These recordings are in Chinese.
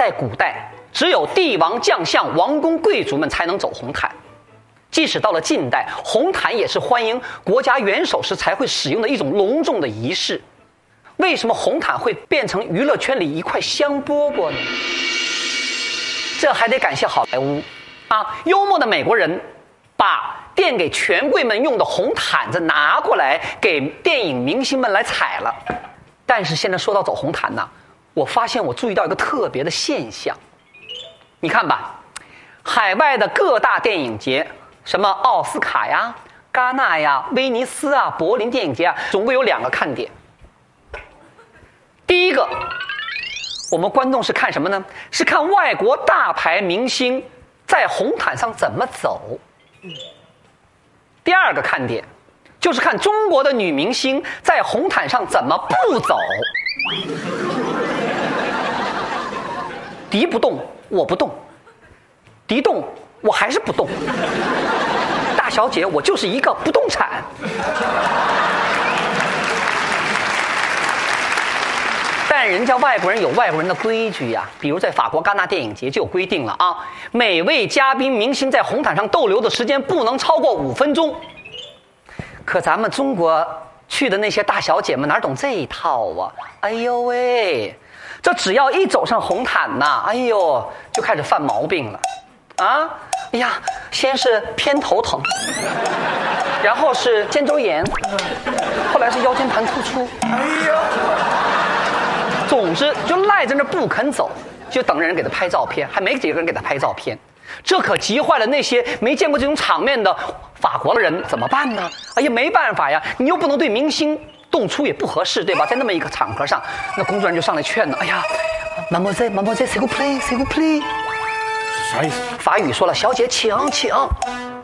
在古代，只有帝王将相、王公贵族们才能走红毯。即使到了近代，红毯也是欢迎国家元首时才会使用的一种隆重的仪式。为什么红毯会变成娱乐圈里一块香饽饽呢？这还得感谢好莱坞，啊，幽默的美国人把垫给权贵们用的红毯子拿过来给电影明星们来踩了。但是现在说到走红毯呢，我发现我注意到一个特别的现象，你看吧，海外的各大电影节。什么奥斯卡呀、戛纳呀、威尼斯啊、柏林电影节啊，总共有两个看点。第一个，我们观众是看什么呢？是看外国大牌明星在红毯上怎么走。第二个看点，就是看中国的女明星在红毯上怎么不走。敌不动，我不动；敌动。我还是不动，大小姐，我就是一个不动产。但人家外国人有外国人的规矩呀，比如在法国戛纳电影节就有规定了啊，每位嘉宾明星在红毯上逗留的时间不能超过五分钟。可咱们中国去的那些大小姐们哪懂这一套啊？哎呦喂，这只要一走上红毯呐，哎呦，就开始犯毛病了。啊，哎呀，先是偏头疼，然后是肩周炎，后来是腰间盘突出。哎呀，总之就赖在那不肯走，就等着人给他拍照片，还没几个人给他拍照片，这可急坏了那些没见过这种场面的法国的人，怎么办呢？哎呀，没办法呀，你又不能对明星动粗，也不合适，对吧？在那么一个场合上，那工作人员就上来劝呢。哎呀，马莫在，马莫在，say go play，say go play。啥意思？法语说了，小姐，请请，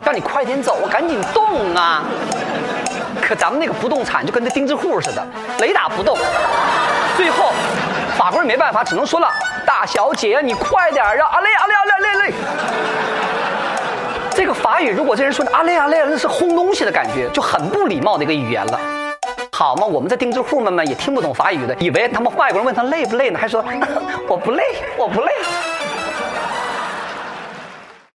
让你快点走，我赶紧动啊！可咱们那个不动产就跟那钉子户似的，雷打不动。最后，法国人没办法，只能说了，大小姐，你快点啊阿累阿累阿累阿累累。这个法语，如果这人说阿累阿累，那是轰东西的感觉，就很不礼貌的一个语言了。好嘛，我们这钉子户们们也听不懂法语的，以为他们外国人问他累不累呢，还说 我不累，我不累。